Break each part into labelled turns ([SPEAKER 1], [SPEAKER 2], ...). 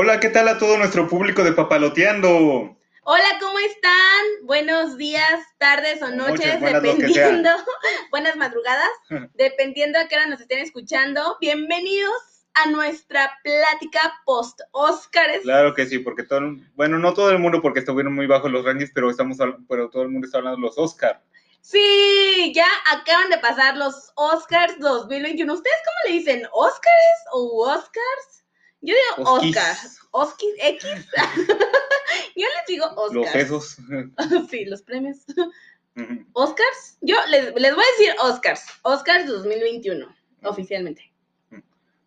[SPEAKER 1] Hola, ¿qué tal a todo nuestro público de Papaloteando?
[SPEAKER 2] Hola, ¿cómo están? Buenos días, tardes o noches,
[SPEAKER 1] buenas,
[SPEAKER 2] dependiendo. Buenas madrugadas, dependiendo a qué hora nos estén escuchando. Bienvenidos a nuestra plática post-Óscares.
[SPEAKER 1] Claro que sí, porque todo, el- bueno, no todo el mundo porque estuvieron muy bajos los rankings, pero estamos, pero todo el mundo está hablando de los Oscar.
[SPEAKER 2] Sí, ya acaban de pasar los Oscars 2021. ¿Ustedes cómo le dicen? ¿Oscars o Oscars? Yo digo
[SPEAKER 1] Osquis.
[SPEAKER 2] Oscars. ¿Osquis? ¿X? Yo les digo Oscars.
[SPEAKER 1] Los esos.
[SPEAKER 2] sí, los premios. ¿Oscars? Yo les, les voy a decir Oscars. Oscars 2021, oficialmente.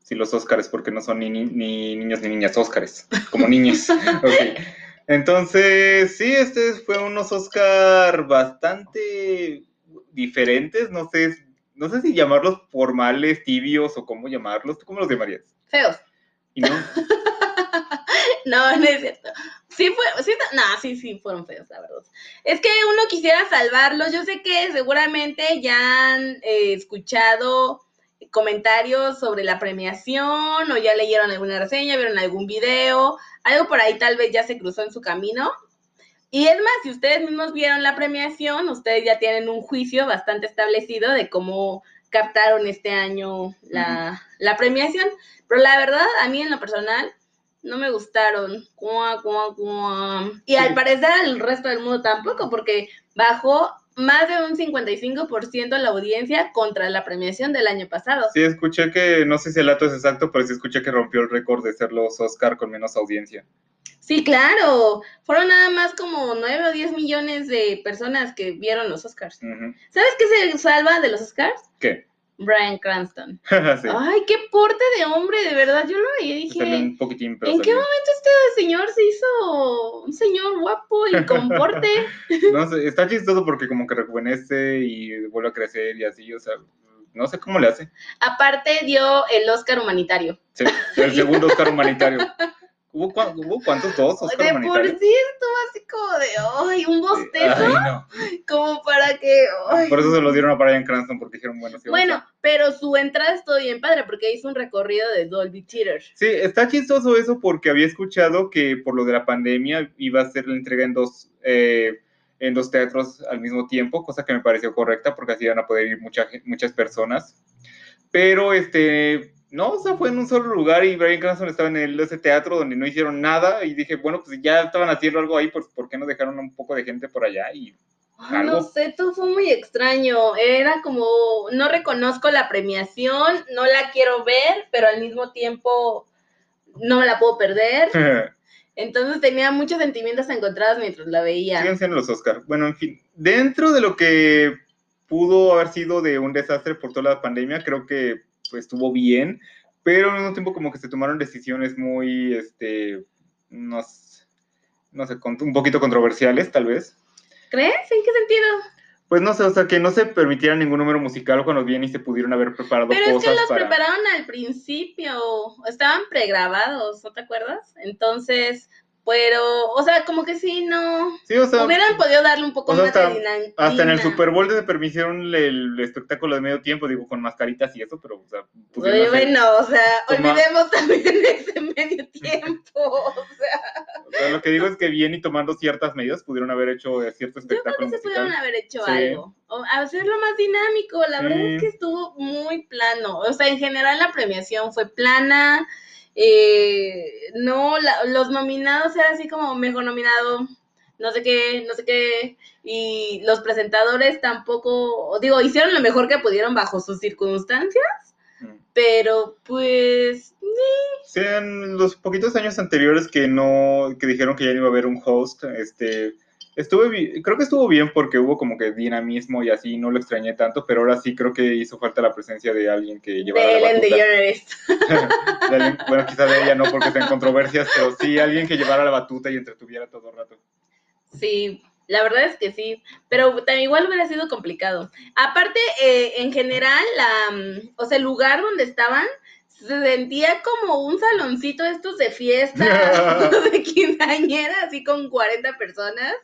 [SPEAKER 1] Sí, los Óscares, porque no son ni, ni- ni niños ni niñas, Óscares, como niñas. Ok. Entonces, sí, este fue unos Óscar bastante diferentes, no sé, no sé si llamarlos formales, tibios o cómo llamarlos, ¿tú cómo los llamarías?
[SPEAKER 2] Feos.
[SPEAKER 1] No,
[SPEAKER 2] no es cierto. Sí fue, sí, no, sí, sí, fueron feos, la verdad. Es que uno quisiera salvarlos. Yo sé que seguramente ya han eh, escuchado comentarios sobre la premiación o ya leyeron alguna reseña, vieron algún video, algo por ahí tal vez ya se cruzó en su camino. Y es más, si ustedes mismos vieron la premiación, ustedes ya tienen un juicio bastante establecido de cómo captaron este año la, la premiación. Pero la verdad, a mí en lo personal, no me gustaron. Cuá, cuá, cuá. Y al parecer al resto del mundo tampoco, porque bajó más de un 55% la audiencia contra la premiación del año pasado.
[SPEAKER 1] sí escuché que, no sé si el dato es exacto, pero sí escuché que rompió el récord de ser los Óscar con menos audiencia.
[SPEAKER 2] Sí, claro. Fueron nada más como 9 o 10 millones de personas que vieron los Oscars. ¿Sabes qué se salva de los Oscars?
[SPEAKER 1] ¿Qué?
[SPEAKER 2] Brian Cranston.
[SPEAKER 1] sí,
[SPEAKER 2] Ay, qué porte de hombre, de verdad. Yo lo veía y dije,
[SPEAKER 1] un poquitín, pero
[SPEAKER 2] ¿en qué momento este señor se hizo un señor guapo y con porte?
[SPEAKER 1] No sé, está chistoso porque como que rejuvenece y vuelve a crecer y así, o sea, no sé cómo le hace.
[SPEAKER 2] Aparte dio el Oscar humanitario.
[SPEAKER 1] Sí, el segundo Oscar humanitario. ¿Hubo, cua- hubo cuántos? ¿Dos Oscar
[SPEAKER 2] de por
[SPEAKER 1] humanitarios?
[SPEAKER 2] sí estuvo así como de, ay, un bostezo,
[SPEAKER 1] Ay, no.
[SPEAKER 2] como para que, ay.
[SPEAKER 1] Por eso se lo dieron a Brian Cranston porque dijeron, bueno, sí, a-
[SPEAKER 2] Bueno, pero su entrada estuvo bien padre porque hizo un recorrido de Dolby Theater.
[SPEAKER 1] Sí, está chistoso eso porque había escuchado que por lo de la pandemia iba a ser la entrega en dos, eh, en dos teatros al mismo tiempo, cosa que me pareció correcta porque así iban a poder ir mucha, muchas personas. Pero este, no, o sea, fue en un solo lugar y Brian Cranston estaba en el, ese teatro donde no hicieron nada y dije, bueno, pues ya estaban haciendo algo ahí, pues ¿por qué no dejaron un poco de gente por allá? Y
[SPEAKER 2] Ay, no sé, todo fue muy extraño. Era como, no reconozco la premiación, no la quiero ver, pero al mismo tiempo no me la puedo perder. Entonces tenía muchos sentimientos encontrados mientras la veía.
[SPEAKER 1] siguen siendo los Oscar. Bueno, en fin, dentro de lo que pudo haber sido de un desastre por toda la pandemia, creo que estuvo bien, pero al mismo tiempo como que se tomaron decisiones muy, este, no, no sé, un poquito controversiales tal vez.
[SPEAKER 2] ¿Crees? ¿En qué sentido?
[SPEAKER 1] Pues no sé, o sea, que no se permitiera ningún número musical cuando bien y se pudieron haber preparado
[SPEAKER 2] Pero es que los
[SPEAKER 1] para...
[SPEAKER 2] prepararon al principio, estaban pregrabados, ¿no te acuerdas? Entonces, pero, o sea, como que sí, no,
[SPEAKER 1] Sí, o sea,
[SPEAKER 2] hubieran podido darle un poco
[SPEAKER 1] o sea,
[SPEAKER 2] más de
[SPEAKER 1] hasta-
[SPEAKER 2] dina-
[SPEAKER 1] hasta en el Super Bowl se permitieron el, espectáculo de medio tiempo, digo, con mascaritas y eso, pero, o sea,
[SPEAKER 2] Oye, bueno, o sea,
[SPEAKER 1] Toma-
[SPEAKER 2] olvidemos también ese medio tiempo, o sea,
[SPEAKER 1] O sea, lo que digo es que bien y tomando ciertas medidas pudieron haber hecho eh, cierto
[SPEAKER 2] yo creo
[SPEAKER 1] espectáculo
[SPEAKER 2] que se
[SPEAKER 1] musical.
[SPEAKER 2] pudieron haber hecho
[SPEAKER 1] Sí.
[SPEAKER 2] algo, o hacerlo más dinámico, la verdad es que estuvo muy plano, o sea, en general la premiación fue plana, eh, no, la- los nominados era así como mejor nominado, no sé qué, no sé qué, y los presentadores tampoco, digo, hicieron lo mejor que pudieron bajo sus circunstancias,
[SPEAKER 1] Mm.
[SPEAKER 2] pero pues
[SPEAKER 1] Sí, en los poquitos años anteriores que no, que dijeron que ya no iba a haber un host, este, estuve, creo que estuvo bien porque hubo como que dinamismo y así, no lo extrañé tanto, pero ahora sí creo que hizo falta la presencia de alguien que llevara
[SPEAKER 2] de
[SPEAKER 1] la
[SPEAKER 2] Ellen
[SPEAKER 1] batuta. De alguien- bueno, quizá de ella no porque está en controversias, pero sí alguien que llevara la batuta y entretuviera todo el rato.
[SPEAKER 2] Sí, la verdad es que sí, pero también igual hubiera sido complicado. Aparte, eh, en general, la, mm, o sea, el lugar donde estaban se sentía como un saloncito estos de fiesta, de quinceañera, así con 40 personas.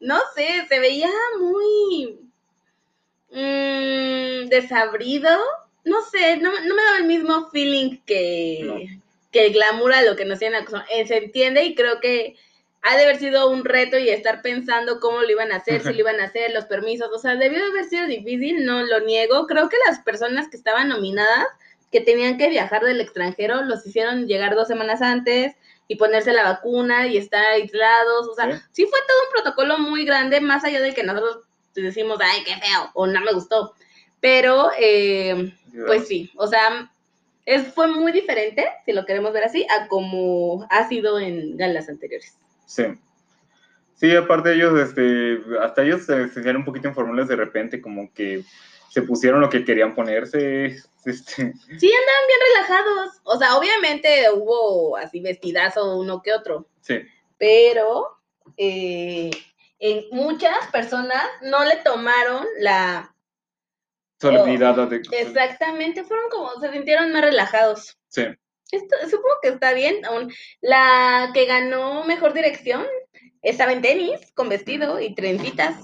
[SPEAKER 2] No sé, se veía muy mm, desabrido. No sé, no, no me daba el mismo feeling que, que el glamour a lo que nos tienen. Eh, se entiende y creo que ha de haber sido un reto y estar pensando cómo lo iban a hacer, si lo iban a hacer, los permisos, o sea, debió de haber sido difícil, no lo niego. Creo que las personas que estaban nominadas, que tenían que viajar del extranjero, los hicieron llegar dos semanas antes y ponerse la vacuna y estar aislados, o sea, sí, fue todo un protocolo muy grande, más allá de que nosotros decimos, ay, qué feo, o no me gustó, pero, eh, pues sí, o sea, es, fue muy diferente, si lo queremos ver así, a como ha sido en galas anteriores.
[SPEAKER 1] Sí. Sí, aparte ellos, este, hasta ellos se sentían un poquito informales de repente, como que se pusieron lo que querían ponerse. Este.
[SPEAKER 2] Sí, andaban bien relajados. O sea, obviamente hubo así vestidazo uno que otro.
[SPEAKER 1] Sí.
[SPEAKER 2] Pero eh, en muchas personas no le tomaron la
[SPEAKER 1] solemnidad.
[SPEAKER 2] Exactamente, fueron como, se sintieron más relajados.
[SPEAKER 1] Sí
[SPEAKER 2] supongo que está bien. La que ganó mejor dirección estaba en tenis, con vestido y trencitas.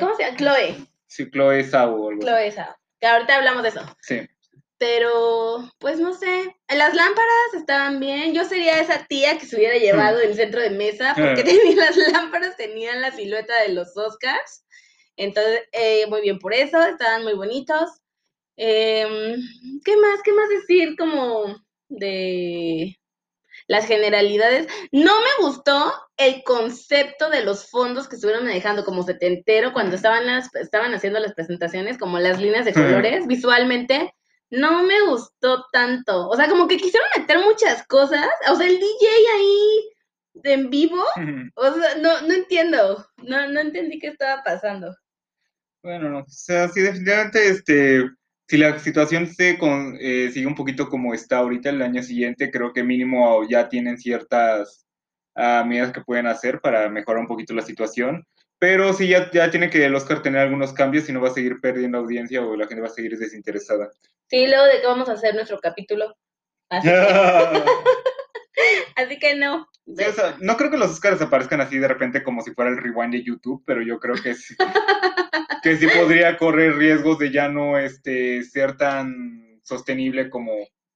[SPEAKER 2] ¿Cómo se llama? Chloe.
[SPEAKER 1] Sí, Chloe Sau.
[SPEAKER 2] Chloe Sau. Que ahorita hablamos de eso.
[SPEAKER 1] Sí.
[SPEAKER 2] Pero, pues no sé. Las lámparas estaban bien. Yo sería esa tía que se hubiera llevado el centro de mesa porque tenía, las lámparas tenían la silueta de los Oscars. Entonces, eh, muy bien por eso. Estaban muy bonitos. Eh, ¿Qué más? ¿Qué más decir como de las generalidades? No me gustó el concepto de los fondos que estuvieron manejando como setentero cuando estaban, las, estaban haciendo las presentaciones, como las líneas de colores, visualmente. No me gustó tanto. O sea, como que quisieron meter muchas cosas. O sea, el DJ ahí en vivo. O sea, no, no entiendo. No, no entendí qué estaba pasando.
[SPEAKER 1] Bueno, no. O sea, sí, definitivamente, este, si la situación se con, eh, sigue un poquito como está ahorita el año siguiente, creo que mínimo ya tienen ciertas uh, medidas que pueden hacer para mejorar un poquito la situación. Pero sí, ya, ya tiene que el Oscar tener algunos cambios, si no va a seguir perdiendo audiencia o la gente va a seguir desinteresada.
[SPEAKER 2] Sí, luego de que vamos a hacer nuestro capítulo. Así que, así que no.
[SPEAKER 1] no creo que los Oscars aparezcan así de repente como si fuera el rewind de YouTube, pero yo creo que sí. que sí podría correr riesgos de ya no este, ser tan sostenible como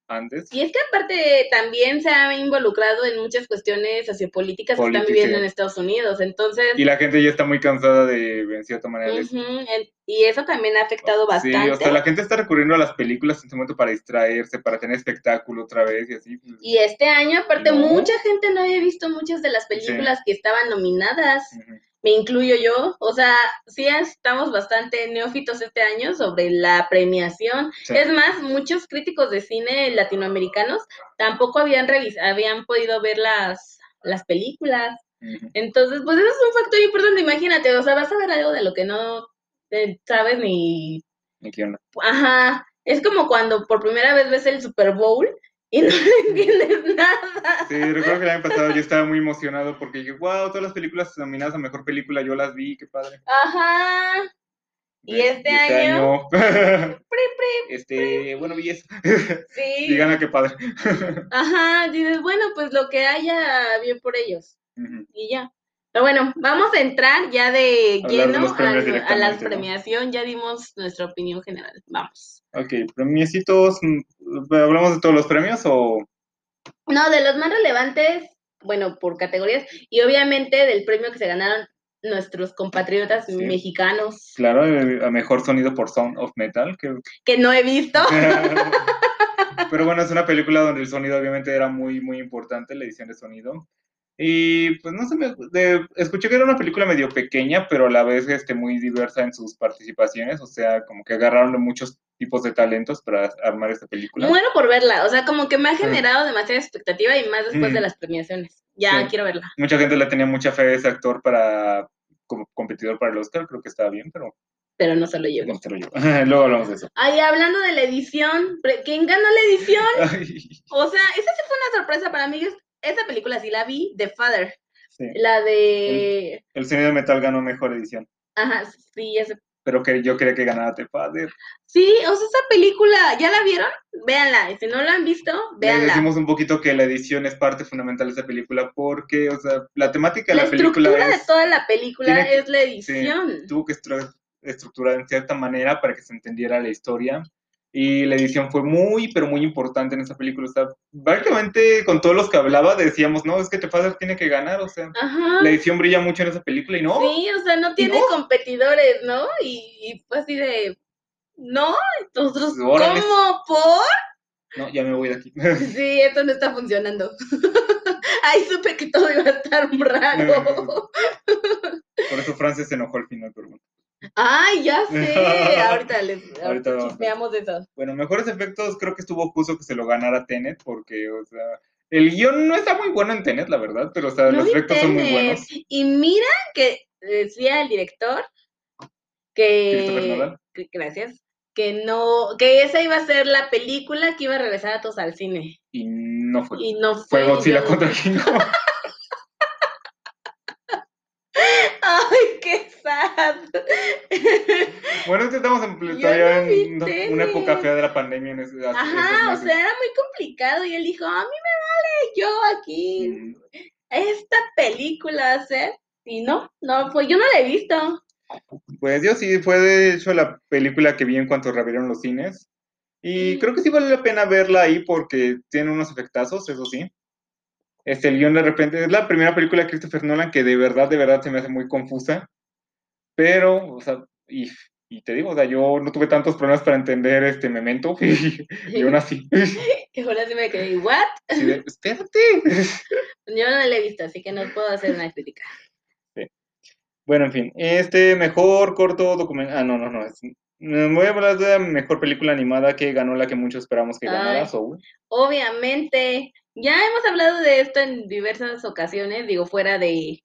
[SPEAKER 1] antes.
[SPEAKER 2] Y es que aparte también se ha involucrado en muchas cuestiones sociopolíticas que están viviendo en Estados Unidos, entonces...
[SPEAKER 1] Y la gente ya está muy cansada de, en cierta manera...
[SPEAKER 2] y eso también ha afectado bastante. Sí,
[SPEAKER 1] o sea, la gente está recurriendo a las películas en este momento para distraerse, para tener espectáculo otra vez y así. Pues.
[SPEAKER 2] Y este año, aparte, mucha gente no había visto muchas de las películas que estaban nominadas me incluyo yo, o sea, sí estamos bastante neófitos este año sobre la premiación. Es más, muchos críticos de cine latinoamericanos tampoco habían habían podido ver las, las películas. Entonces, pues eso es un factor importante, imagínate, o sea, vas a ver algo de lo que no sabes ni...
[SPEAKER 1] Ni qué onda.
[SPEAKER 2] Ajá, es como cuando por primera vez ves el Super Bowl y no le entiendes nada.
[SPEAKER 1] Sí, recuerdo que el año pasado yo estaba muy emocionado porque dije, wow, todas las películas nominadas a mejor película yo las vi, qué padre.
[SPEAKER 2] Ajá. Y este, este año.
[SPEAKER 1] este, bueno, vi eso.
[SPEAKER 2] Sí.
[SPEAKER 1] gana, qué padre.
[SPEAKER 2] Ajá, dices, bueno, pues lo que haya, bien por ellos. Y ya. Pero bueno, vamos a entrar ya de lleno a, la premiación. Ya dimos nuestra opinión general. Vamos.
[SPEAKER 1] Ok, premiecitos. Mm, ¿Hablamos de todos los premios o.?
[SPEAKER 2] No, de los más relevantes, bueno, por categorías. Y obviamente del premio que se ganaron nuestros compatriotas mexicanos.
[SPEAKER 1] Claro, a mejor sonido por Sound of Metal. Que,
[SPEAKER 2] que no he visto.
[SPEAKER 1] Pero bueno, es una película donde el sonido obviamente era muy, muy importante, la edición de sonido. Y pues no sé, me, escuché que era una película medio pequeña, pero a la vez este, muy diversa en sus participaciones, o sea, como que agarraron muchos tipos de talentos para armar esta película.
[SPEAKER 2] Bueno por verla, o sea, como que me ha generado demasiada expectativa y más después de las premiaciones. Ya quiero verla.
[SPEAKER 1] Mucha gente le tenía mucha fe a ese actor para como competidor para el Oscar, creo que estaba bien, pero
[SPEAKER 2] pero no se lo llevo.
[SPEAKER 1] No se lo llevo. Luego hablamos de eso.
[SPEAKER 2] Ay, hablando de la edición, ¿quién ganó la edición? O sea, esa sí fue una sorpresa para mí esa película sí la vi, The Father. La de...
[SPEAKER 1] El, el de metal ganó mejor edición.
[SPEAKER 2] Ajá, sí, ese.
[SPEAKER 1] Pero que yo quería que ganara The Father.
[SPEAKER 2] Sí, o sea, esa película, ¿ya la vieron? Véanla, si no la han visto, véanla.
[SPEAKER 1] Le decimos un poquito que la edición es parte fundamental de esa película porque, o sea, la temática de la, película
[SPEAKER 2] La estructura de toda la película es la edición.
[SPEAKER 1] tuvo que estructurar en cierta manera para que se entendiera la historia Y la edición fue muy, pero muy importante en esa película. O sea, básicamente con todos los que hablaba decíamos, no, es que The Father tiene que ganar. O sea,
[SPEAKER 2] Ajá.
[SPEAKER 1] la edición brilla mucho en esa película y no.
[SPEAKER 2] Sí, o sea, no tiene
[SPEAKER 1] no?
[SPEAKER 2] competidores, ¿no? Y, y fue así de, no, nosotros,
[SPEAKER 1] Órale.
[SPEAKER 2] ¿cómo? ¿Por?
[SPEAKER 1] No, ya me voy de aquí.
[SPEAKER 2] Sí, esto no está funcionando. Ahí supe que todo iba a estar raro.
[SPEAKER 1] Por eso Frances se enojó al final, pero bueno.
[SPEAKER 2] Ay, ya sé. Ahorita les
[SPEAKER 1] Ahorita
[SPEAKER 2] ahorita chismeamos de eso.
[SPEAKER 1] Bueno, mejores efectos creo que estuvo justo que se lo ganara Tenet, porque, o sea, el guion no está muy bueno en Tenet, la verdad, pero, o sea,
[SPEAKER 2] No
[SPEAKER 1] los efectos son muy buenos.
[SPEAKER 2] Y mira que decía el director que, gracias, que no, que esa iba a ser la película que iba a regresar a todos al cine.
[SPEAKER 1] Y no fue.
[SPEAKER 2] Y no
[SPEAKER 1] Fue
[SPEAKER 2] fue.
[SPEAKER 1] Godzilla contra King Kong.
[SPEAKER 2] Ay, qué sad.
[SPEAKER 1] Bueno, es que estamos en, todavía
[SPEAKER 2] no
[SPEAKER 1] en una época fea de la pandemia en ese,
[SPEAKER 2] Ajá, o sea, era muy complicado y él dijo, a mí me vale, yo aquí,
[SPEAKER 1] Mm,
[SPEAKER 2] esta película ser. Y no, no, pues yo no la he visto.
[SPEAKER 1] Pues yo sí, fue de hecho la película que vi en cuanto reabrieron los cines. Y
[SPEAKER 2] Mm.
[SPEAKER 1] creo que sí vale la pena verla ahí porque tiene unos efectazos, eso sí. Este, el guion de repente, es la primera película de Christopher Nolan que de verdad, de verdad se me hace muy confusa. Pero, o sea, y, y te digo, o sea, yo no tuve tantos problemas para entender este Memento y, y aún así.
[SPEAKER 2] Que ahora sí me quedé, ¿what?
[SPEAKER 1] de, espérate.
[SPEAKER 2] Yo no la he visto, así que no puedo hacer una crítica.
[SPEAKER 1] Bueno, en fin, este mejor corto documental. Ah, no, no, no. es- voy a hablar de la mejor película animada que ganó la que muchos esperamos que ganara. Soul.
[SPEAKER 2] Obviamente, ya hemos hablado de esto en diversas ocasiones, digo, fuera de,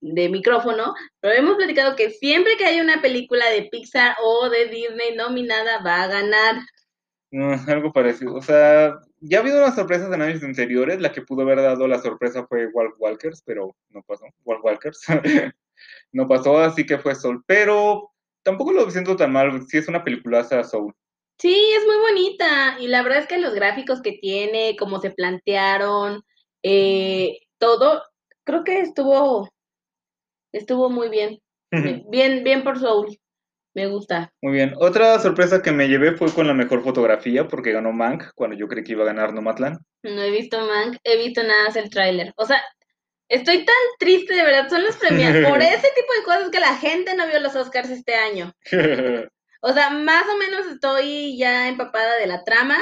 [SPEAKER 2] de micrófono, pero hemos platicado que siempre que hay una película de Pixar o de Disney nominada va a ganar.
[SPEAKER 1] No, algo parecido. O sea, ya ha habido unas sorpresas en años anteriores. La que pudo haber dado la sorpresa fue Walt Walkers, pero no pasó. Walt Walkers. no pasó, así que fue Soul. Pero tampoco lo siento tan mal. Sí es una peliculaza Soul.
[SPEAKER 2] Sí, es muy bonita y la verdad es que los gráficos que tiene, cómo se plantearon, eh, todo, creo que estuvo, estuvo muy bien, bien, bien por Soul, me gusta.
[SPEAKER 1] Muy bien. Otra sorpresa que me llevé fue con la mejor fotografía, porque ganó Mank, cuando yo creí que iba a ganar Nomadland.
[SPEAKER 2] No he visto Mank, he visto nada más el tráiler. O sea, estoy tan triste, de verdad, son los premios. Por ese tipo de cosas que la gente no vio los Oscars este año. O sea, más o menos estoy ya empapada de la trama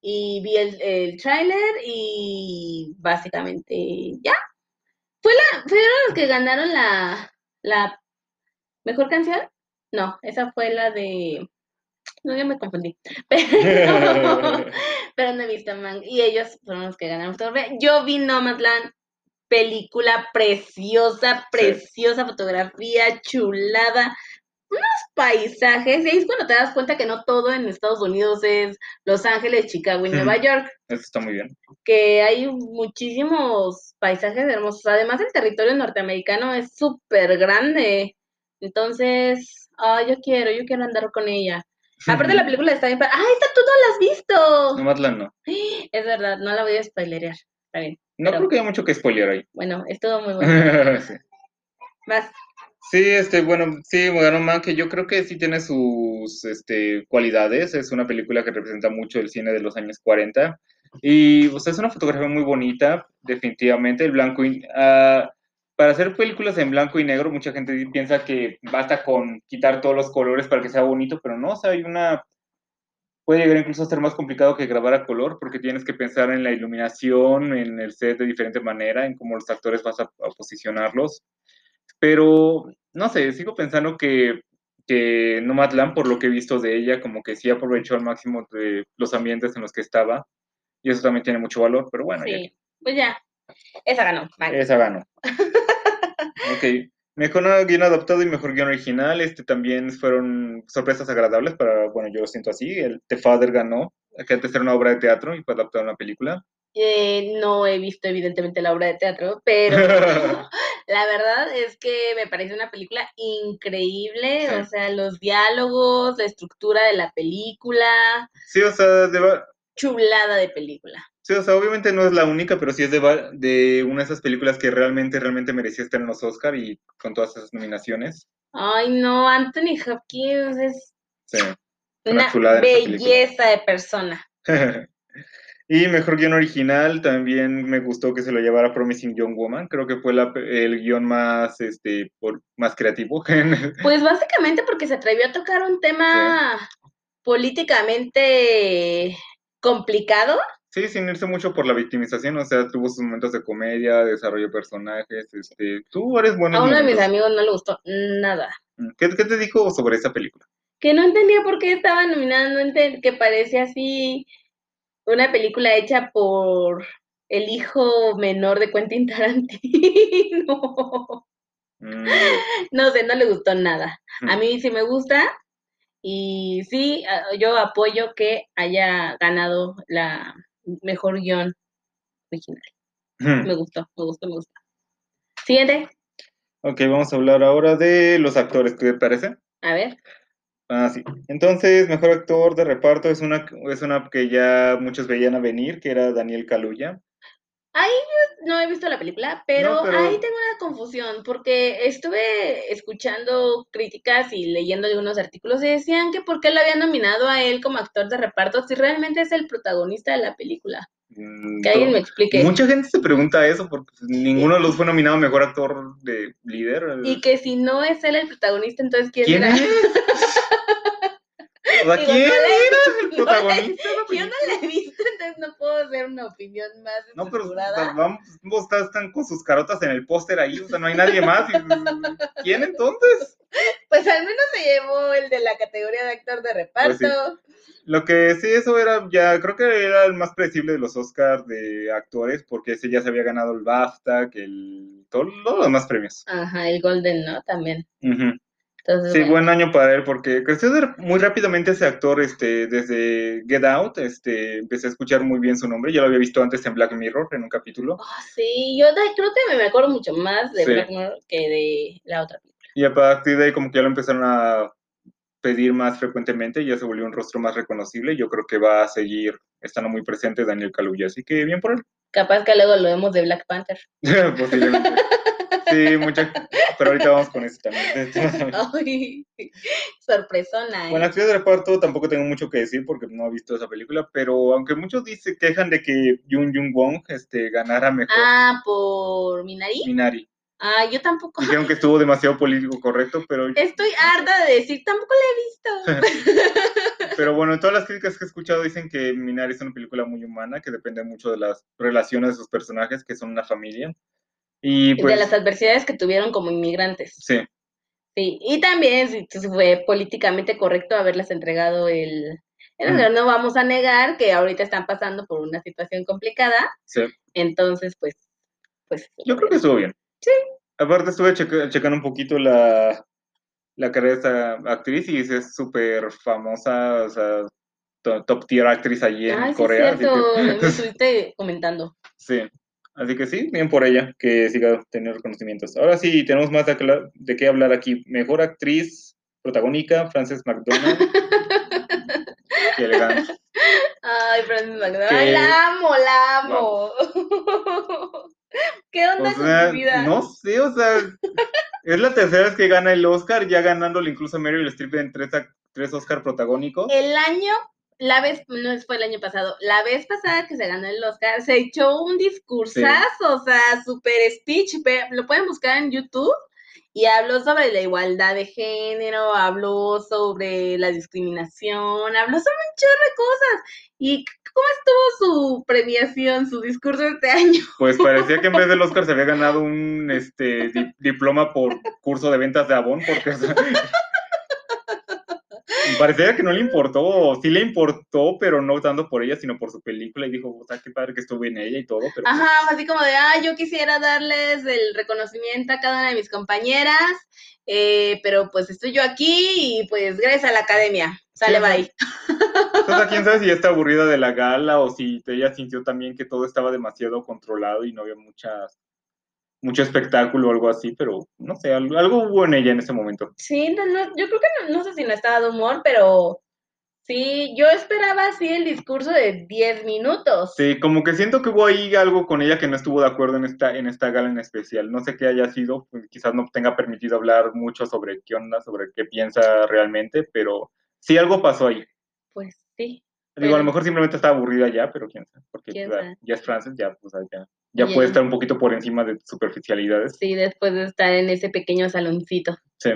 [SPEAKER 2] y vi el, el tráiler y básicamente ya. Fue la, fueron los que ganaron la, la mejor canción. No, esa fue la de. No, ya me confundí. Pero, pero no he visto Mank. Y ellos fueron los que ganaron. Yo vi Nomadland, película preciosa, preciosa fotografía, chulada, unos paisajes. Y ahí es cuando te das cuenta que no todo en Estados Unidos es Los Ángeles, Chicago y Nueva. York.
[SPEAKER 1] Eso está muy bien.
[SPEAKER 2] Que hay muchísimos paisajes hermosos. Además, el territorio norteamericano es súper grande. Entonces, ah, yo quiero, yo quiero andar con ella. Aparte la película está bien. ¡Ah, esta tú no la has visto!
[SPEAKER 1] Nomadland no.
[SPEAKER 2] Es verdad, no la voy a spoilerear. Está bien.
[SPEAKER 1] No
[SPEAKER 2] Pero-
[SPEAKER 1] creo que haya mucho que spoilear ahí.
[SPEAKER 2] Bueno, estuvo muy bueno.
[SPEAKER 1] sí.
[SPEAKER 2] Más.
[SPEAKER 1] Sí, este, bueno, sí, ganó Mank, que yo creo que sí tiene sus este, cualidades. Es una película que representa mucho el cine de los años 40. Y, sea, es una fotografía muy bonita, definitivamente. El blanco y, ah, para hacer películas en blanco y negro, mucha gente piensa que basta con quitar todos los colores para que sea bonito, pero no, o sea, hay una... Puede llegar incluso a ser más complicado que grabar a color, porque tienes que pensar en la iluminación, en el set de diferente manera, en cómo los actores vas a, a posicionarlos. Pero, no sé, sigo pensando que, que Nomadland, por lo que he visto de ella, como que sí aprovechó al máximo de los ambientes en los que estaba. Y eso también tiene mucho valor, pero bueno, ya
[SPEAKER 2] Sí. Pues ya. Esa ganó. Vale.
[SPEAKER 1] esa ganó. ok. Mejor guion adaptado y mejor guion original. Este también fueron sorpresas agradables para, bueno, yo lo siento así. El The Father ganó, que antes era una obra de teatro y fue adaptada a una película.
[SPEAKER 2] Eh, no he visto evidentemente la obra de teatro, pero la verdad es que me parece una película increíble,
[SPEAKER 1] Sí.
[SPEAKER 2] o sea, los diálogos, la estructura de la película,
[SPEAKER 1] sí, o sea, de,
[SPEAKER 2] chulada de película.
[SPEAKER 1] sí, o sea, obviamente no es la única, pero sí es de, una de esas películas que realmente, realmente merecía estar en los Oscar y con todas esas nominaciones.
[SPEAKER 2] Ay, no, Anthony Hopkins es
[SPEAKER 1] Sí.
[SPEAKER 2] Una
[SPEAKER 1] película.
[SPEAKER 2] belleza de persona.
[SPEAKER 1] y mejor guion original, también me gustó que se lo llevara Promising Young Woman. Creo que fue la- el guion más, este, por, más creativo.
[SPEAKER 2] Pues básicamente porque se atrevió a tocar un tema políticamente complicado.
[SPEAKER 1] sí, sin irse mucho por la victimización, o sea, tuvo sus momentos de comedia, desarrollo de personajes. Este, tú eres bueno.
[SPEAKER 2] A uno de mis amigos no le gustó nada.
[SPEAKER 1] ¿Qué, ¿Qué te dijo sobre esta película?
[SPEAKER 2] Que no entendía por qué estaba nominada, no que parecía así una película hecha por el hijo menor de Quentin Tarantino.
[SPEAKER 1] Mm,
[SPEAKER 2] No sé, no le gustó nada. A
[SPEAKER 1] Mm.
[SPEAKER 2] mí sí me gusta y sí, yo apoyo que haya ganado la mejor guion original. Me gustó, me gustó, me gustó. Siguiente,
[SPEAKER 1] Ok, vamos a hablar ahora de los actores, ¿qué te parece?
[SPEAKER 2] a ver.
[SPEAKER 1] Ah, sí. Entonces, mejor actor de reparto es una, es una que ya muchos veían a venir, que era Daniel Kaluuya.
[SPEAKER 2] No he visto la película, pero,
[SPEAKER 1] No, pero-
[SPEAKER 2] ahí tengo una confusión, porque estuve escuchando críticas y leyendo algunos artículos y decían que por qué lo habían nominado a él como actor de reparto si realmente es el protagonista de la película.
[SPEAKER 1] Mm,
[SPEAKER 2] Que alguien me explique.
[SPEAKER 1] Mucha gente se pregunta eso porque pues, ninguno de los fue nominado a mejor actor de líder.
[SPEAKER 2] Y que si no es él el protagonista, entonces ¿quién,
[SPEAKER 1] ¿Quién
[SPEAKER 2] era?
[SPEAKER 1] es? O sea,
[SPEAKER 2] Digo,
[SPEAKER 1] ¿quién
[SPEAKER 2] no le-
[SPEAKER 1] era el
[SPEAKER 2] le-
[SPEAKER 1] protagonista la
[SPEAKER 2] Yo no la he visto, entonces no puedo hacer una opinión más
[SPEAKER 1] No, pero o sea,
[SPEAKER 2] estructurada.
[SPEAKER 1] vamos, están con sus carotas en el póster ahí, o sea, no hay nadie más. pues, ¿Quién entonces?
[SPEAKER 2] Pues al menos se llevó el de la categoría de actor de reparto.
[SPEAKER 1] Pues Lo que sí, eso era ya, creo que era el más predecible de los Oscars de actores, porque ese ya se había ganado el BAFTA, que el, todo- todos los demás premios.
[SPEAKER 2] Ajá, el Golden, ¿no? También.
[SPEAKER 1] Ujú.
[SPEAKER 2] Entonces,
[SPEAKER 1] Sí,
[SPEAKER 2] bueno.
[SPEAKER 1] buen año para él, porque creció muy rápidamente ese actor, este, desde Get Out, este, empecé a escuchar muy bien su nombre, ya lo había visto antes en Black Mirror, en un capítulo,
[SPEAKER 2] Ah, sí, yo de- creo que me acuerdo mucho más de
[SPEAKER 1] Sí.
[SPEAKER 2] Black Mirror que de la otra película.
[SPEAKER 1] y a partir de ahí como que ya lo empezaron a pedir más frecuentemente, ya se volvió un rostro más reconocible, yo creo que va a seguir estando muy presente Daniel Kaluuya, así que bien por él.
[SPEAKER 2] Capaz que luego lo vemos de Black Panther.
[SPEAKER 1] Posiblemente. Sí, mucha, pero ahorita vamos con eso también.
[SPEAKER 2] Ay, sorpresona, ¿eh?
[SPEAKER 1] Bueno, actriz de reparto tampoco tengo mucho que decir porque no he visto esa película, pero aunque muchos dicen, quejan de que Jung Jung Wong este, ganara mejor
[SPEAKER 2] Ah, por Minari.
[SPEAKER 1] Minari.
[SPEAKER 2] Ah, yo tampoco.
[SPEAKER 1] Dijeron que estuvo demasiado político correcto, pero,
[SPEAKER 2] Estoy harta de decir, tampoco la he visto.
[SPEAKER 1] pero bueno, todas las críticas que he escuchado dicen que Minari es una película muy humana, que depende mucho de las relaciones de sus personajes, que son una familia. Y pues,
[SPEAKER 2] de las adversidades que tuvieron como inmigrantes.
[SPEAKER 1] sí,
[SPEAKER 2] Sí, y también sí fue políticamente correcto haberles entregado el... No vamos a negar que ahorita están pasando por una situación complicada,
[SPEAKER 1] sí.
[SPEAKER 2] entonces pues... pues
[SPEAKER 1] Yo creo que estuvo bien.
[SPEAKER 2] Sí.
[SPEAKER 1] Aparte estuve checa- checando un poquito la, la carrera de esta actriz y es súper famosa, o sea, to- top tier actriz allí en
[SPEAKER 2] sí,
[SPEAKER 1] Corea.
[SPEAKER 2] es
[SPEAKER 1] así
[SPEAKER 2] cierto,
[SPEAKER 1] que-
[SPEAKER 2] me estuviste comentando.
[SPEAKER 1] sí, así que sí, bien por ella, que siga teniendo reconocimientos. Ahora sí, tenemos más de, qué hablar aquí. Mejor actriz protagónica, Frances McDormand. qué elegante.
[SPEAKER 2] Ay, Francis McDormand,
[SPEAKER 1] Que-
[SPEAKER 2] ay, la amo, la amo. ¿Qué onda
[SPEAKER 1] O
[SPEAKER 2] con
[SPEAKER 1] sea,
[SPEAKER 2] su vida?
[SPEAKER 1] no sé, o sea, es la tercera vez que gana el Oscar, ya ganándole incluso a Meryl Streep en tres, tres Oscar protagónicos.
[SPEAKER 2] El año, la vez, no fue el año pasado, la vez pasada que se ganó el Oscar, se echó un discursazo, o sea, super speech, lo pueden buscar en YouTube, y habló sobre la igualdad de género, habló sobre la discriminación, habló sobre un chorro de cosas. ¿Y cómo estuvo su premiación, su discurso este año?
[SPEAKER 1] Pues parecía que en vez del Oscar se había ganado un este, di- diploma por curso de ventas de Avon, porque parecía que no le importó, sí le importó, pero no tanto por ella, sino por su película, y dijo, o sea, qué padre que estuve en ella y todo, pero
[SPEAKER 2] Ajá, así como de, ah, yo quisiera darles el reconocimiento a cada una de mis compañeras, eh, pero pues estoy yo aquí y pues gracias a la academia. Sale,
[SPEAKER 1] Sí,
[SPEAKER 2] bye.
[SPEAKER 1] o sea, quién sabe si está aburrida de la gala o si ella sintió también que todo estaba demasiado controlado y no había muchas mucho espectáculo o algo así, pero no sé, algo, algo hubo en ella en ese momento.
[SPEAKER 2] Sí, no, no, yo creo que no, no sé si no estaba de humor, pero sí, yo esperaba así el discurso de 10 minutos.
[SPEAKER 1] Sí, como que siento que hubo ahí algo con ella que no estuvo de acuerdo en esta, en esta gala en especial. No sé qué haya sido, pues, quizás no tenga permitido hablar mucho sobre qué onda, sobre qué piensa realmente, pero sí algo pasó ahí.
[SPEAKER 2] Pues sí.
[SPEAKER 1] Digo, a lo mejor simplemente está aburrida ya, pero quién sabe, porque
[SPEAKER 2] ¿Quién
[SPEAKER 1] ya,
[SPEAKER 2] sabe?
[SPEAKER 1] ya es Frances, ya, pues, ya, ya puede estar un poquito por encima de superficialidades.
[SPEAKER 2] Sí, después de estar en ese pequeño saloncito.
[SPEAKER 1] Sí.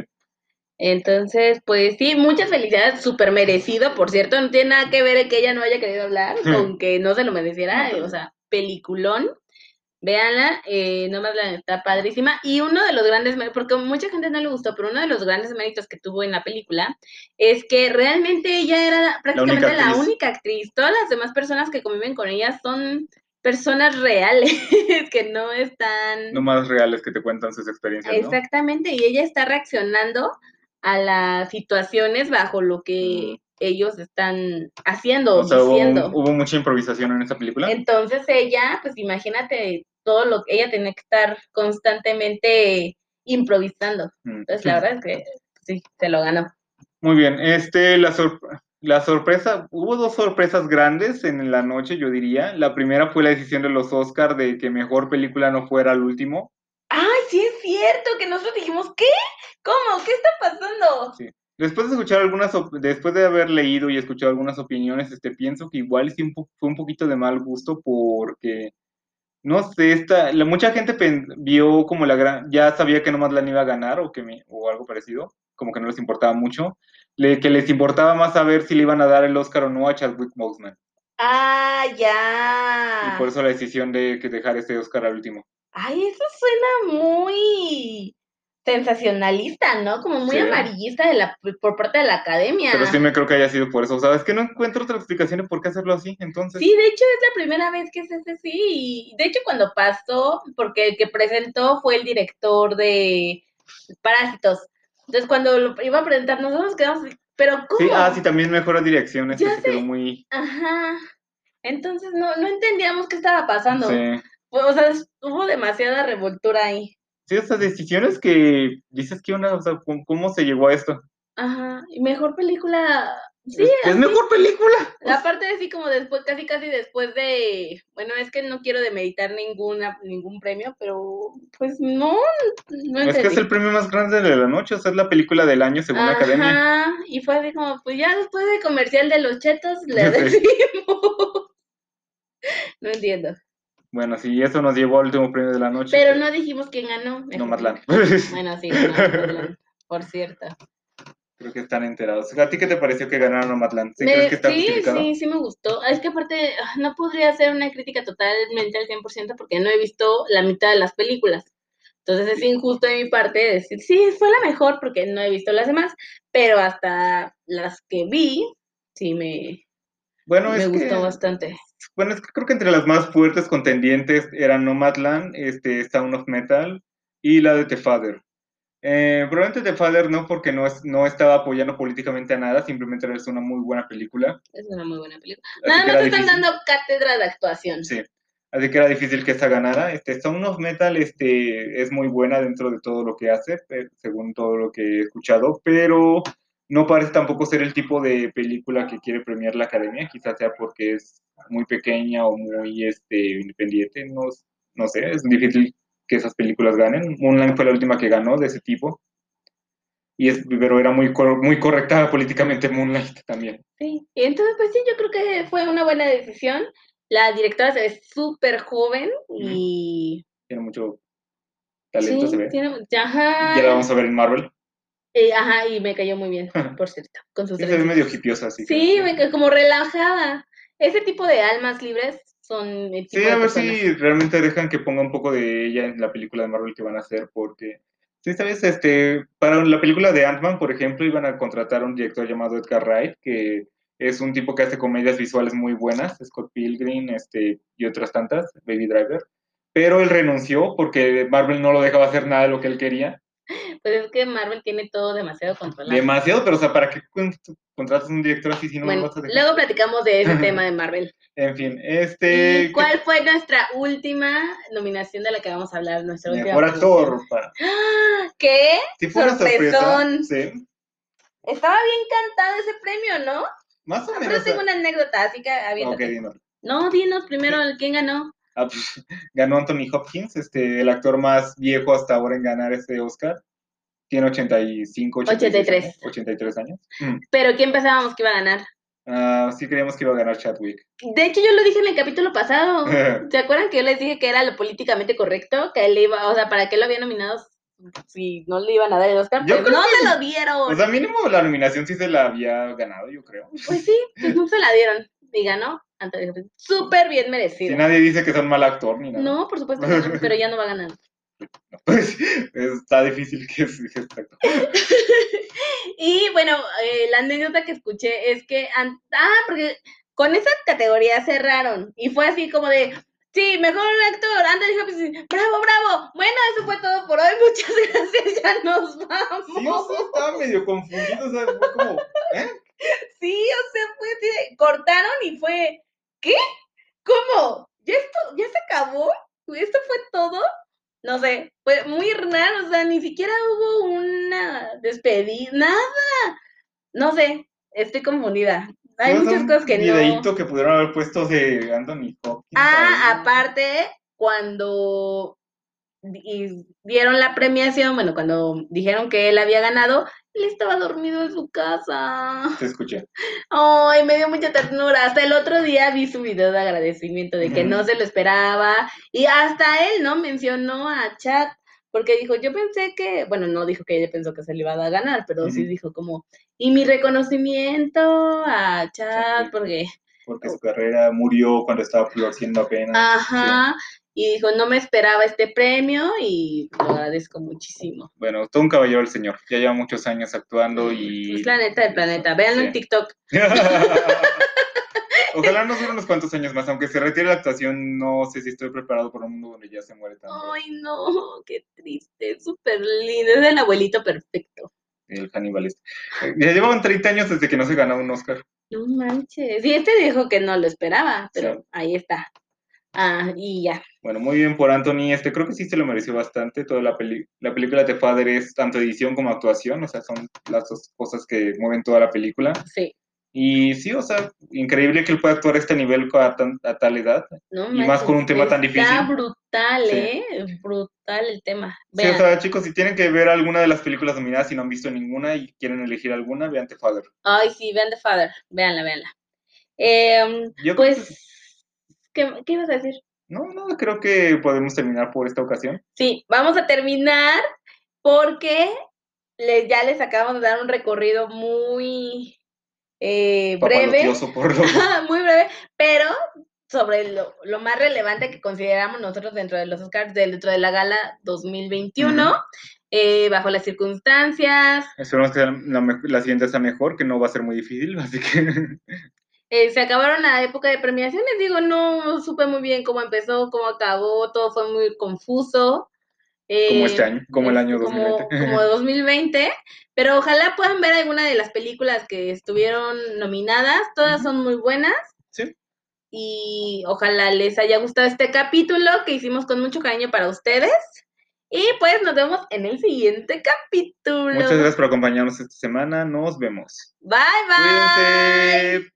[SPEAKER 2] Entonces, pues sí, muchas felicidades, súper merecido, por cierto, no tiene nada que ver que ella no haya querido hablar, con que no se lo mereciera,
[SPEAKER 1] No,
[SPEAKER 2] o sea, peliculón, véanla, eh, nomás la está padrísima, y uno de los grandes, porque mucha gente no le gustó, pero uno de los grandes méritos que tuvo en la película es que realmente ella era prácticamente la
[SPEAKER 1] actriz.
[SPEAKER 2] única actriz, todas las demás personas que conviven con ella son personas reales, que no están...
[SPEAKER 1] No más reales que te cuentan sus experiencias, ¿no?
[SPEAKER 2] Exactamente, y ella está reaccionando a las situaciones bajo lo que ellos están haciendo o,
[SPEAKER 1] sea, hubo,
[SPEAKER 2] diciendo.
[SPEAKER 1] hubo mucha improvisación en esa película.
[SPEAKER 2] Entonces ella, pues imagínate todo lo que ella tenía que estar constantemente improvisando.
[SPEAKER 1] Mm.
[SPEAKER 2] Entonces la verdad es que sí, se lo ganó.
[SPEAKER 1] Muy bien, este, la, sor- la sorpresa, hubo dos sorpresas grandes en la noche, yo diría. La primera fue la decisión de los Oscar de que mejor película no fuera el último.
[SPEAKER 2] Ay, sí es cierto que nosotros dijimos, ¿qué? ¿Cómo? ¿Qué está pasando?
[SPEAKER 1] Después de escuchar algunas, después de haber leído y escuchado algunas opiniones, este, pienso que igual sí fue un poquito de mal gusto porque, no sé, esta, la, mucha gente vio como la gran, ya sabía que nomás la iba a ganar o, que me, o algo parecido, como que no les importaba mucho, le- que les importaba más saber si le iban a dar el Oscar o no a Chadwick Boseman.
[SPEAKER 2] Ah,
[SPEAKER 1] Y
[SPEAKER 2] ya.
[SPEAKER 1] por eso la decisión de que dejar este Oscar al último.
[SPEAKER 2] Ay, eso suena muy sensacionalista, ¿no? Como muy
[SPEAKER 1] Sí.
[SPEAKER 2] amarillista de la, por parte de la academia.
[SPEAKER 1] Pero sí me creo que haya sido por eso. O sea, es que no encuentro otra explicación de por qué hacerlo así, entonces.
[SPEAKER 2] Sí, de hecho es la primera vez que es ese sí. Y de hecho cuando pasó, porque el que presentó fue el director de Parásitos. Entonces cuando lo iba a presentar, nosotros nos quedamos, así, pero ¿cómo?
[SPEAKER 1] Sí, ah, sí, también mejora dirección, este
[SPEAKER 2] Ya
[SPEAKER 1] se
[SPEAKER 2] sé.
[SPEAKER 1] quedó muy...
[SPEAKER 2] Ajá. Entonces no, no entendíamos qué estaba pasando.
[SPEAKER 1] Sí.
[SPEAKER 2] O sea, hubo demasiada revoltura ahí.
[SPEAKER 1] Sí, esas decisiones que dices que una, o sea, ¿cómo, se llegó a esto?
[SPEAKER 2] Ajá. Y mejor película. Sí,
[SPEAKER 1] es, mejor película.
[SPEAKER 2] Aparte así como después, casi casi después de, bueno, es que no quiero demeritar ninguna, ningún premio, pero pues no, no
[SPEAKER 1] es que es el premio más grande de la noche, o sea, es la película del año según la academia.
[SPEAKER 2] Ajá, y fue así como, pues ya después del comercial de los chetos le decimos. No entiendo.
[SPEAKER 1] Bueno, sí, eso nos llevó al último premio de la noche.
[SPEAKER 2] Pero no dijimos quién ganó. mejor.
[SPEAKER 1] Nomadland.
[SPEAKER 2] Bueno, sí, Nomadland, por cierto.
[SPEAKER 1] Creo que están enterados. ¿A ti qué te pareció que ganara Nomadland? ¿Sí
[SPEAKER 2] Me-
[SPEAKER 1] crees que está
[SPEAKER 2] sí, sí, sí me gustó. Es que aparte ah, no podría hacer una crítica totalmente al 100% porque no he visto la mitad de las películas. Entonces es injusto de mi parte decir, sí, fue la mejor porque no he visto las demás, pero hasta las que vi, sí me,
[SPEAKER 1] Bueno,
[SPEAKER 2] me
[SPEAKER 1] es
[SPEAKER 2] gustó
[SPEAKER 1] que,
[SPEAKER 2] bastante.
[SPEAKER 1] Bueno, es que creo que entre las más fuertes contendientes eran Nomadland, este, Sound of Metal y la de The Father. Eh, probablemente The Father no porque no, es, no estaba apoyando políticamente a nada, simplemente es una muy buena película.
[SPEAKER 2] Es una muy buena película.
[SPEAKER 1] Así
[SPEAKER 2] Nada más están
[SPEAKER 1] difícil.
[SPEAKER 2] dando cátedra de actuación.
[SPEAKER 1] Sí, así que era difícil que esta ganara. Este, Sound of Metal este, es muy buena dentro de todo lo que hace, eh, según todo lo que he escuchado, pero no parece tampoco ser el tipo de película que quiere premiar la academia, quizás sea porque es muy pequeña o muy este, independiente, no, no sé, es difícil que esas películas ganen. Moonlight fue la última que ganó de ese tipo. Y es, pero era muy, cor- muy correcta políticamente Moonlight también.
[SPEAKER 2] Sí, y entonces pues sí, yo creo que fue una buena decisión. La directora se ve súper joven y...
[SPEAKER 1] Tiene mucho talento,
[SPEAKER 2] sí,
[SPEAKER 1] se ve.
[SPEAKER 2] tiene- ajá.
[SPEAKER 1] Ya la vamos a ver en Marvel.
[SPEAKER 2] Eh, ajá, y me cayó muy bien, por cierto, con sus
[SPEAKER 1] Sí, se ve medio hipiosa, así. que-
[SPEAKER 2] Sí, me quedé como relajada. Ese tipo de almas libres son el tipo
[SPEAKER 1] Sí, a ver
[SPEAKER 2] personas.
[SPEAKER 1] si realmente dejan que ponga un poco de ella en la película de Marvel que van a hacer, porque, sí, sabes, este, para la película de Ant-Man, por ejemplo, iban a contratar a un director llamado Edgar Wright, que es un tipo que hace comedias visuales muy buenas, Scott Pilgrim, este, y otras tantas, Baby Driver, pero él renunció porque Marvel no lo dejaba hacer nada de lo que él quería.
[SPEAKER 2] Pues es que Marvel tiene todo demasiado controlado.
[SPEAKER 1] Demasiado, pero, o sea, ¿para qué con- contratas un director así si no
[SPEAKER 2] bueno,
[SPEAKER 1] vas a dejar?
[SPEAKER 2] luego platicamos de ese tema de Marvel.
[SPEAKER 1] En fin, este...
[SPEAKER 2] ¿Y cuál fue nuestra última nominación de la que vamos a hablar? Nuestra última
[SPEAKER 1] Mejor actor.
[SPEAKER 2] ¿Qué?
[SPEAKER 1] Sí, fue una sorpresa. Sí.
[SPEAKER 2] Estaba bien cantado ese premio, ¿no?
[SPEAKER 1] Más o
[SPEAKER 2] Pero
[SPEAKER 1] menos.
[SPEAKER 2] tengo una anécdota, así que
[SPEAKER 1] Ok,
[SPEAKER 2] aviéntate.
[SPEAKER 1] dinos.
[SPEAKER 2] No, dinos primero quién ganó.
[SPEAKER 1] Ah, pues, ganó Anthony Hopkins, este, el actor más viejo hasta ahora en ganar este Oscar. Tiene 85, 86
[SPEAKER 2] 83.
[SPEAKER 1] años, 83 años. Mm.
[SPEAKER 2] Pero ¿quién pensábamos que iba a ganar?
[SPEAKER 1] Ah, sí creíamos que iba a ganar Chadwick.
[SPEAKER 2] De hecho, yo lo dije en el capítulo pasado. ¿Se acuerdan que yo les dije que era lo políticamente correcto? Que él iba, o sea, ¿para qué lo había nominado si no le iban a dar el Oscar?
[SPEAKER 1] Yo
[SPEAKER 2] Pues no
[SPEAKER 1] que-
[SPEAKER 2] se lo dieron.
[SPEAKER 1] O sea, mínimo la nominación sí se la había ganado, yo creo.
[SPEAKER 2] Pues sí, pues no se la dieron. Y ganó Anthony Hopkins. Súper bien
[SPEAKER 1] Si
[SPEAKER 2] merecido.
[SPEAKER 1] nadie dice que es un mal actor ni nada.
[SPEAKER 2] No, por supuesto que no, pero ya no va a ganar.
[SPEAKER 1] Pues está difícil que es este actor.
[SPEAKER 2] Y bueno, eh, la anécdota que escuché es que, ah, porque con esa categoría cerraron y fue así como de, sí, mejor actor, Anthony Hopkins, bravo, bravo. Bueno, eso fue todo por hoy, muchas gracias, ya nos vamos.
[SPEAKER 1] Sí, o sea, estaba medio confundido, o sea, fue como, ¿eh?
[SPEAKER 2] Sí, o sea, fue de- cortaron y fue, ¿qué? ¿Cómo? ¿Ya esto, ya se acabó? ¿Esto fue todo? No sé, fue muy raro, o sea, ni siquiera hubo una despedida, nada. No sé, estoy confundida. Hay muchas cosas que no.
[SPEAKER 1] videíto que pudieron haber puesto de Anthony Hopkins.
[SPEAKER 2] Ah, aparte, cuando dieron la premiación, bueno, cuando dijeron que él había ganado, él estaba dormido en su casa.
[SPEAKER 1] Te escuché.
[SPEAKER 2] Ay, me dio mucha ternura. Hasta el otro día vi su video de agradecimiento de que no se lo esperaba. Y hasta él, ¿no? Mencionó a Chad. Porque dijo, yo pensé que, bueno, no dijo que ella pensó que se le iba a ganar, pero sí dijo como, y mi reconocimiento a Chad,
[SPEAKER 1] Sí.
[SPEAKER 2] porque,
[SPEAKER 1] Porque su carrera murió cuando estaba floreciendo apenas.
[SPEAKER 2] ajá, y dijo, no me esperaba este premio y lo agradezco muchísimo.
[SPEAKER 1] Bueno, todo un caballero el señor. Ya lleva muchos años actuando y.
[SPEAKER 2] Es la neta del planeta. Véanlo en. TikTok.
[SPEAKER 1] Ojalá nos dure unos cuantos años más, aunque se retire la actuación, no sé si estoy preparado para un mundo donde ya se muere tanto
[SPEAKER 2] Ay, no, qué triste, súper lindo. Es el abuelito perfecto.
[SPEAKER 1] el Hannibal este. Eh, Ya llevaban 30 años desde que no se ganaba un Oscar.
[SPEAKER 2] No manches. Y este dijo que no lo esperaba, pero
[SPEAKER 1] Sí.
[SPEAKER 2] ahí está. Ah, y ya.
[SPEAKER 1] Bueno, muy bien por Anthony. Este, creo que sí se lo mereció bastante. Toda la, peli la película de Father es tanto edición como actuación, o sea, son las dos cosas que mueven toda la película.
[SPEAKER 2] Sí.
[SPEAKER 1] Y sí, o sea, increíble que él pueda actuar a este nivel a, tan- a tal edad.
[SPEAKER 2] No
[SPEAKER 1] Y más con un tema tan
[SPEAKER 2] Está
[SPEAKER 1] difícil.
[SPEAKER 2] brutal,
[SPEAKER 1] Sí.
[SPEAKER 2] ¿eh? Brutal el tema.
[SPEAKER 1] Sí, o sea, chicos, si tienen que ver alguna de las películas nominadas y no han visto ninguna y quieren elegir alguna, vean The Father.
[SPEAKER 2] Ay, sí, vean The Father. Véanla, véanla. Em,
[SPEAKER 1] Yo
[SPEAKER 2] pues, ¿qué, ¿qué ibas a decir?
[SPEAKER 1] no, no, creo que podemos terminar por esta ocasión.
[SPEAKER 2] Sí, vamos a terminar porque les, ya les acabamos de dar un recorrido muy eh, breve.
[SPEAKER 1] Por lo
[SPEAKER 2] muy breve, pero sobre lo, lo más relevante que consideramos nosotros dentro de los Oscars, dentro de la gala 2021,
[SPEAKER 1] Ujú.
[SPEAKER 2] eh, bajo las circunstancias.
[SPEAKER 1] Esperemos que la, me- la siguiente sea mejor, que no va a ser muy difícil, así que
[SPEAKER 2] eh, se acabaron la época de premiaciones, digo, no supe muy bien cómo empezó, cómo acabó, todo fue muy confuso.
[SPEAKER 1] como
[SPEAKER 2] Eh,
[SPEAKER 1] este año, como el año
[SPEAKER 2] como,
[SPEAKER 1] 2020.
[SPEAKER 2] como 2020, pero ojalá puedan ver alguna de las películas que estuvieron nominadas, todas son muy buenas.
[SPEAKER 1] Sí.
[SPEAKER 2] y ojalá les haya gustado este capítulo que hicimos con mucho cariño para ustedes. Y pues nos vemos en el siguiente capítulo.
[SPEAKER 1] Muchas gracias por acompañarnos esta semana. Nos vemos.
[SPEAKER 2] Bye bye.
[SPEAKER 1] Cuídense.